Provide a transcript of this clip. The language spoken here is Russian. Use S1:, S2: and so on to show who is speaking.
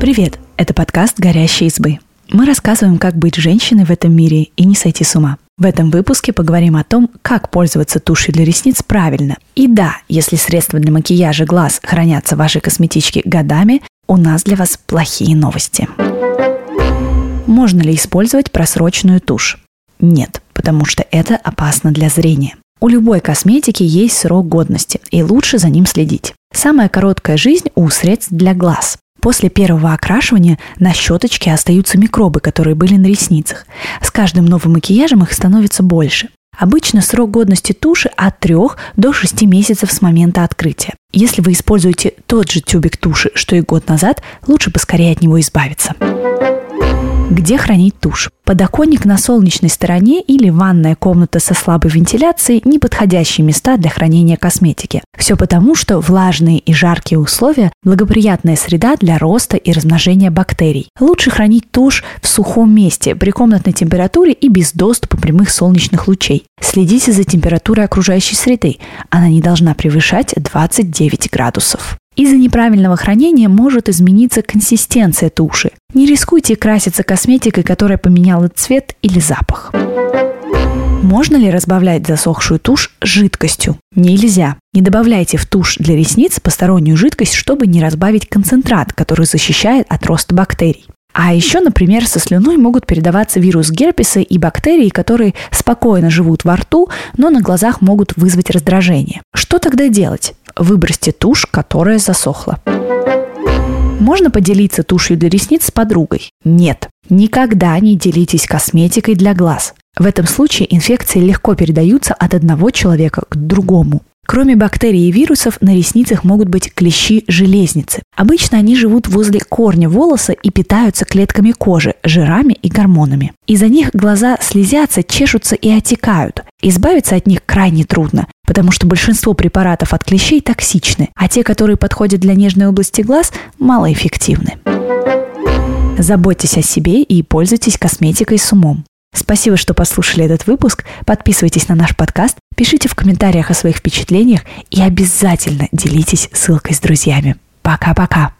S1: Привет! Это подкаст «Горящие избы». Мы рассказываем, как быть женщиной в этом мире и не сойти с ума. В этом выпуске поговорим о том, как пользоваться тушью для ресниц правильно. И да, если средства для макияжа глаз хранятся в вашей косметичке годами, у нас для вас плохие новости. Можно ли использовать просроченную тушь? Нет, потому что это опасно для зрения. У любой косметики есть срок годности, и лучше за ним следить. Самая короткая жизнь у средств для глаз. После первого окрашивания на щеточке остаются микробы, которые были на ресницах. С каждым новым макияжем их становится больше. Обычно срок годности туши от 3 до 6 месяцев с момента открытия. Если вы используете тот же тюбик туши, что и год назад, лучше поскорее от него избавиться. Где хранить тушь? Подоконник на солнечной стороне или ванная комната со слабой вентиляцией – неподходящие места для хранения косметики. Все потому, что влажные и жаркие условия – благоприятная среда для роста и размножения бактерий. Лучше хранить тушь в сухом месте, при комнатной температуре и без доступа прямых солнечных лучей. Следите за температурой окружающей среды. Она не должна превышать 29 градусов. Из-за неправильного хранения может измениться консистенция туши. Не рискуйте краситься косметикой, которая поменяла цвет или запах. Можно ли разбавлять засохшую тушь жидкостью? Нельзя. Не добавляйте в тушь для ресниц постороннюю жидкость, чтобы не разбавить концентрат, который защищает от роста бактерий. А еще, например, со слюной могут передаваться вирус герпеса и бактерии, которые спокойно живут во рту, но на глазах могут вызвать раздражение. Что тогда делать? Выбросьте тушь, которая засохла. Можно поделиться тушью для ресниц с подругой? Нет. Никогда не делитесь косметикой для глаз. В этом случае инфекции легко передаются от одного человека к другому. Кроме бактерий и вирусов, на ресницах могут быть клещи-железницы. Обычно они живут возле корня волоса и питаются клетками кожи, жирами и гормонами. Из-за них глаза слезятся, чешутся и отекают. Избавиться от них крайне трудно, потому что большинство препаратов от клещей токсичны, а те, которые подходят для нежной области глаз, малоэффективны. Заботьтесь о себе и пользуйтесь косметикой с умом. Спасибо, что послушали этот выпуск. Подписывайтесь на наш подкаст, пишите в комментариях о своих впечатлениях и обязательно делитесь ссылкой с друзьями. Пока-пока.